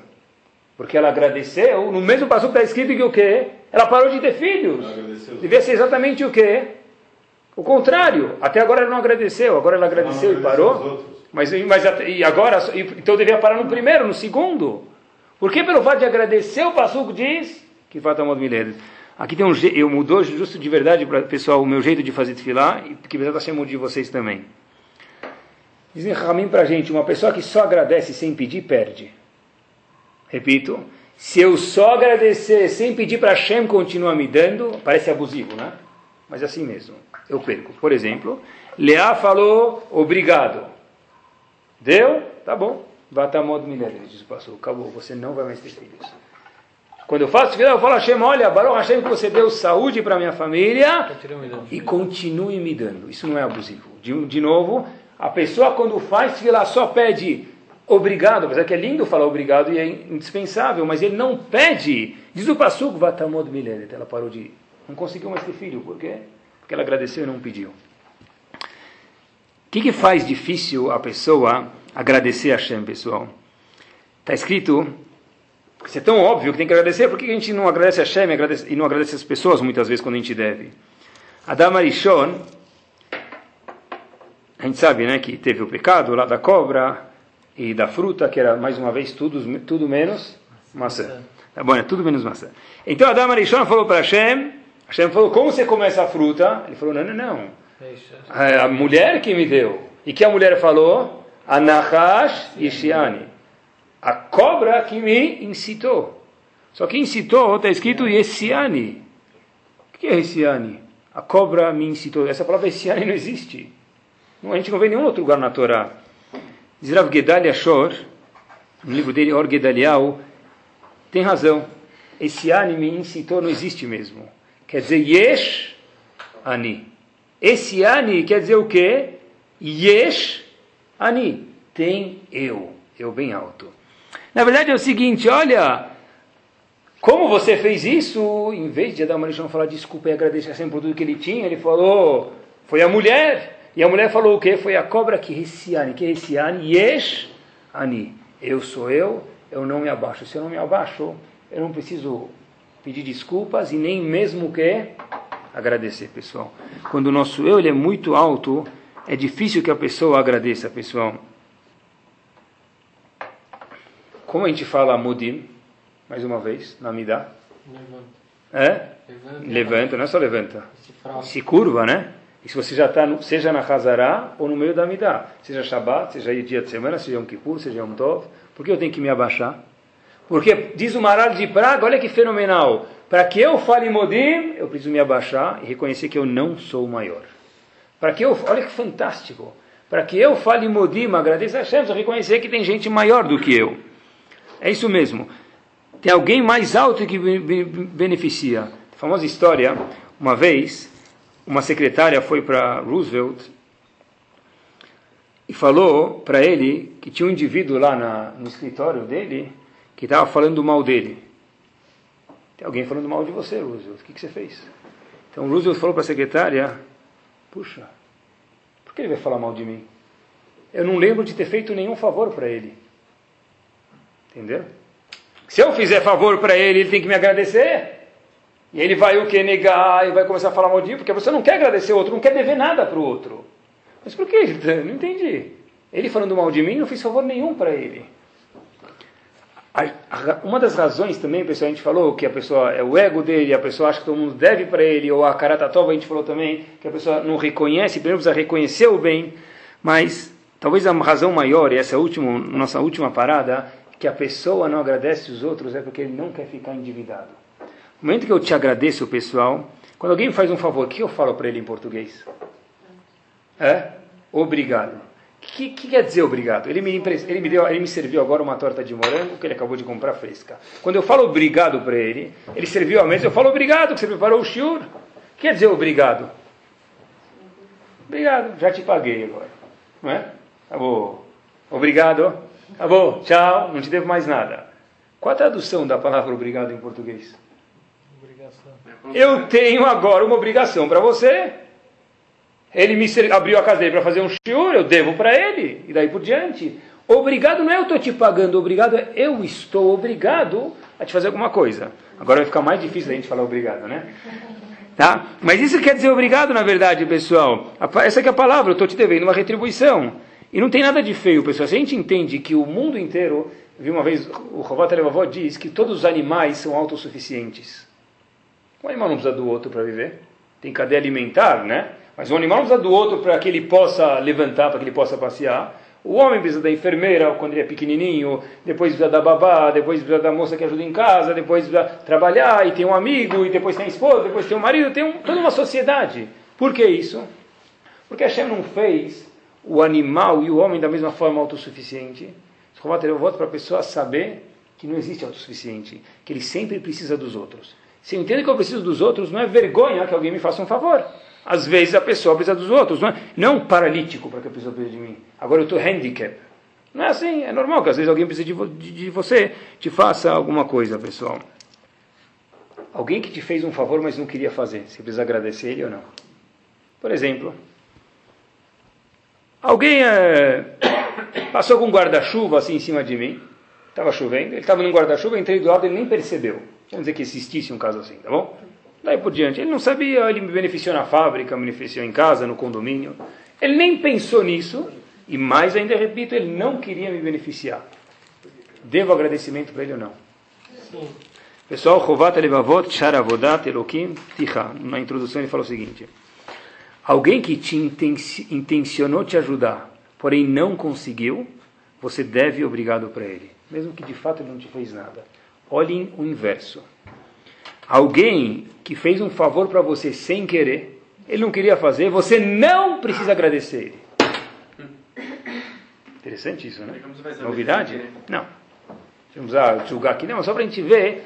Porque ela agradeceu, no mesmo passo está escrito que o quê? Ela parou de ter filhos. Devia ser exatamente o quê? O contrário. Até agora ela não agradeceu, agora ela agradeceu e parou. Mas, mas e agora, então devia parar no primeiro, no segundo. Porque pelo fato de agradecer, o Passuco diz que falta modo milênio. Aqui tem um eu mudou justo de verdade para pessoal o meu jeito de fazer tefilá e que precisa estar de vocês também. Dizem Ramim para a gente, uma pessoa que só agradece sem pedir perde. Repito, se eu só agradecer sem pedir para Hashem continuar me dando, parece abusivo, né? Mas é assim mesmo, eu perco. Por exemplo, Leá falou obrigado. Deu? Tá bom. Batamod Miler, diz o pastor. Acabou, você não vai mais ter filhos. Quando eu faço filho, eu falo a Hashem, olha, Baruch Hashem que você deu saúde para minha família e continue me dando. Isso não é abusivo. De, de novo, a pessoa quando faz filho, só pede obrigado, apesar que é lindo falar obrigado e é indispensável, mas ele não pede. Diz o Passuco, Vatamod Miledet, ela parou de. Não conseguiu mais ter filho, por quê? Porque ela agradeceu e não pediu. O que, que faz difícil a pessoa agradecer a Hashem, pessoal? Está escrito, se é tão óbvio que tem que agradecer, por que a gente não agradece a Hashem e não agradece as pessoas muitas vezes quando a gente deve? Adam Arishon, a gente sabe né, que teve o pecado lá da cobra, e da fruta, que era mais uma vez tudo, tudo menos maçã. Tá bom, é tudo menos maçã. Então Adam Arishon falou para Hashem, Hashem falou, como você come essa fruta? Ele falou, não, não, não. É a mulher que me deu. E que a mulher falou? Anahash Yishiani. A cobra que me incitou. Só que incitou, está escrito Yesiani. O que é Yesiani? A cobra me incitou. Essa palavra Yesiani não existe. A gente não vê em nenhum outro lugar na Torá. Diz Gedalia Shor, no livro dele, Or Gedalial, tem razão. Esse anime incitou não existe mesmo. Quer dizer, Yesh Ani. Esse Ani quer dizer o quê? Yesh Ani. Tem eu. Eu bem alto. Na verdade é o seguinte, olha, como você fez isso, em vez de Adão Marishon falar desculpa e agradecer sempre por tudo que ele tinha, ele falou, foi a mulher. E a mulher falou o quê? Foi a cobra que Reciane. Que Reciane? Yesh Ani. Eu sou eu, eu não me abaixo. Se eu não me abaixo, eu não preciso pedir desculpas e nem mesmo que agradecer, pessoal. Quando o nosso eu ele é muito alto, é difícil que a pessoa agradeça, pessoal. Como a gente fala mudim, mais uma vez, na? Levanta. É? Levanta, levanta não é só levanta. Se, Se curva, né? E se você já está, seja na Hazará ou no meio da Midah, seja Shabbat, seja dia de semana, seja Yom Kippur, seja Yom Tov, por que eu tenho que me abaixar? Porque diz o Maral de Praga, olha que fenomenal, para que eu fale Modim, eu preciso me abaixar e reconhecer que eu não sou o maior. Para que eu, olha que fantástico, para que eu fale Modim, agradeça a Hashem, eu reconhecer que tem gente maior do que eu. É isso mesmo. Tem alguém mais alto que beneficia. A famosa história, uma vez, uma secretária foi para Roosevelt e falou para ele que tinha um indivíduo lá na, no escritório dele que estava falando mal dele. Tem alguém falando mal de você, Roosevelt. O que, que você fez? Então Roosevelt falou para a secretária: Puxa, por que ele vai falar mal de mim? Eu não lembro de ter feito nenhum favor para ele. Entendeu? Se eu fizer favor para ele, ele tem que me agradecer. E ele vai o que? Negar e vai começar a falar mal de porque você não quer agradecer o outro, não quer dever nada para o outro. Mas por que? (laughs) Não entendi. Ele falando mal de mim, não fiz favor nenhum para ele. Uma das razões também, pessoal, a gente falou que a pessoa é o ego dele, a pessoa acha que todo mundo deve para ele, ou a karatatova, a gente falou também que a pessoa não reconhece, primeiro precisa reconhecer o bem, mas talvez a razão maior, e essa é última, nossa última parada, que a pessoa não agradece os outros é porque ele não quer ficar endividado. No momento que eu te agradeço, pessoal, quando alguém me faz um favor, o que eu falo para ele em português? É? Obrigado. O que, que, quer dizer obrigado? Ele me, ele, me deu, ele me serviu agora uma torta de morango que ele acabou de comprar fresca. Quando eu falo obrigado para ele, ele serviu a mesa, eu falo obrigado que você preparou o shiur. Quer dizer obrigado? Obrigado, já te paguei agora. Não é? Acabou. Obrigado. Acabou. Tchau. Não te devo mais nada. Qual a tradução da palavra obrigado em português? Obrigação. Eu tenho agora uma obrigação para você. Ele me abriu a casa dele para fazer um shiur, eu devo para ele. E daí por diante. Obrigado não é eu estou te pagando, obrigado é eu estou obrigado a te fazer alguma coisa. Agora vai ficar mais difícil a gente falar obrigado, né? Tá? Mas isso quer dizer obrigado, na verdade, pessoal. Essa é a palavra, eu estou te devendo uma retribuição. E não tem nada de feio, pessoal. Se a gente entende que o mundo inteiro, vi uma vez, o Rovat Levavó diz que todos os animais são autossuficientes. Um animal não precisa do outro para viver. Tem cadeia alimentar, né? Mas o animal não precisa do outro para que ele possa levantar, para que ele possa passear. O homem precisa da enfermeira quando ele é pequenininho, depois precisa da babá, depois precisa da moça que ajuda em casa, depois precisa trabalhar, e tem um amigo, e depois tem a esposa, depois tem um marido, tem um, toda uma sociedade. Por que isso? Porque Hashem não fez o animal e o homem da mesma forma autossuficiente. Eu voto para a pessoa saber que não existe autossuficiente, que ele sempre precisa dos outros. Se eu entendo que eu preciso dos outros, não é vergonha que alguém me faça um favor. Às vezes a pessoa precisa dos outros, não é, não paralítico para que a pessoa precise de mim. Agora eu estou handicap. Não é assim, é normal que às vezes alguém precisa de, de, de você, te faça alguma coisa, pessoal. Alguém que te fez um favor, mas não queria fazer, você precisa agradecer ele ou não? Por exemplo, alguém é, (coughs) passou com um guarda-chuva assim em cima de mim, estava chovendo, ele estava num guarda-chuva, entrei do lado, ele nem percebeu. Vamos dizer que existisse um caso assim, tá bom? Daí por diante. Ele não sabia, ele me beneficiou na fábrica, me beneficiou em casa, no condomínio. Ele nem pensou nisso, e mais ainda, repito, ele não queria me beneficiar. Devo agradecimento para ele ou não? Sim. Pessoal, Chovat Levavot Sharavodat Elokim Ticha. Na introdução ele fala o seguinte: Alguém que te intencionou te ajudar, porém não conseguiu, você deve obrigado para ele, mesmo que de fato ele não te fez nada. Olhem o inverso. Alguém que fez um favor para você sem querer, ele não queria fazer, você não precisa agradecer ele. Interessante isso, né? Novidade? Não. Vamos a julgar aqui, não, só para a gente ver.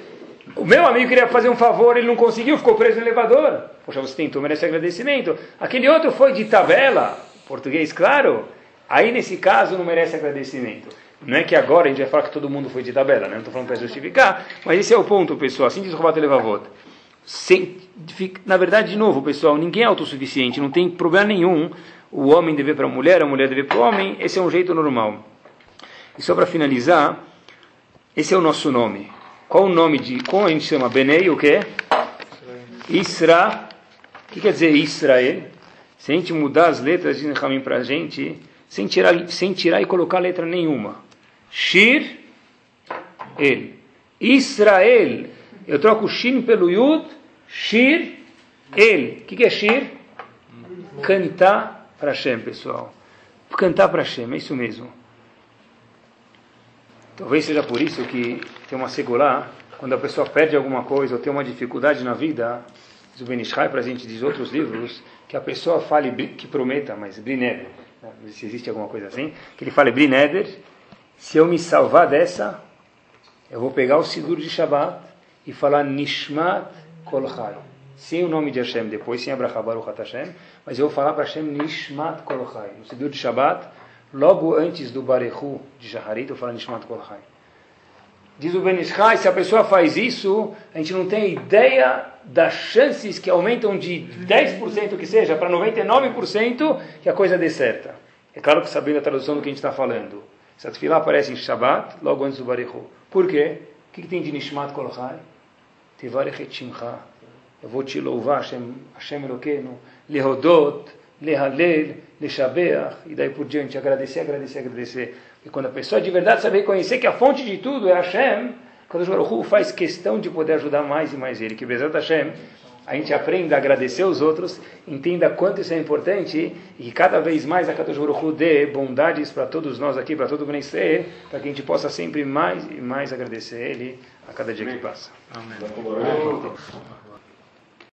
O meu amigo queria fazer um favor, ele não conseguiu, ficou preso no elevador. Poxa, você tentou, merece agradecimento. Aquele outro foi de tabela, português claro. Aí, nesse caso, não merece agradecimento. Não é que agora a gente vai falar que todo mundo foi de tabela, né? não estou falando para justificar, mas esse é o ponto, pessoal. Assim diz o Robato Levavot. Na verdade, de novo, pessoal, ninguém é autossuficiente, não tem problema nenhum o homem dever para a mulher, a mulher dever para o homem, esse é um jeito normal. E só para finalizar, esse é o nosso nome. Qual o nome de. Como a gente chama? Benei, o quê? Isra. O que quer dizer Israel? Se a gente mudar as letras de Nehemim para a gente, sem tirar, sem tirar e colocar letra nenhuma. Shir, el. Israel. Eu troco o Shin pelo Yud, Shir, el. O que, que é Shir? Cantar para Hashem, pessoal. Cantar para Hashem, é isso mesmo. Talvez seja por isso que tem uma segurá, quando a pessoa perde alguma coisa ou tem uma dificuldade na vida, o Benishai, para a gente diz outros livros, que a pessoa fale, que prometa, mas Brineder, né? se existe alguma coisa assim, que ele fale Brineder, se eu me salvar dessa, eu vou pegar o seguro de Shabbat e falar Nishmat Kolchai. Sem o nome de Hashem depois, sem Abraham Baruch Hashem, mas eu vou falar para Hashem Nishmat Kolchai. No seguro de Shabbat, logo antes do Barechu de Shaharit, eu falo Nishmat Kolchai. Diz o Benishai, se a pessoa faz isso, a gente não tem ideia das chances que aumentam de 10% que seja para 99% que a coisa dê certa. É claro que sabendo a tradução do que a gente está falando. Essa tefilá aparece em Shabbat, logo antes do Barechu. Por quê? O que, que tem de Nishmat Kolchai? Tivarech Shimcha. Eu vou te louvar, Hashem, Hashem Eloqueno, Lehodot, Lehalel, Leshabeach, e daí por diante, agradecer, agradecer, agradecer. E quando a pessoa de verdade sabe reconhecer que a fonte de tudo é Hashem, quando o Baruch faz questão de poder ajudar mais e mais ele, que Bezat Hashem, a gente aprenda a agradecer os outros, entenda quanto isso é importante e que cada vez mais a Kadosh Baruch dê bondades para todos nós aqui, para todo o Bnei para que a gente possa sempre mais e mais agradecer Ele a cada dia que passa. Amém.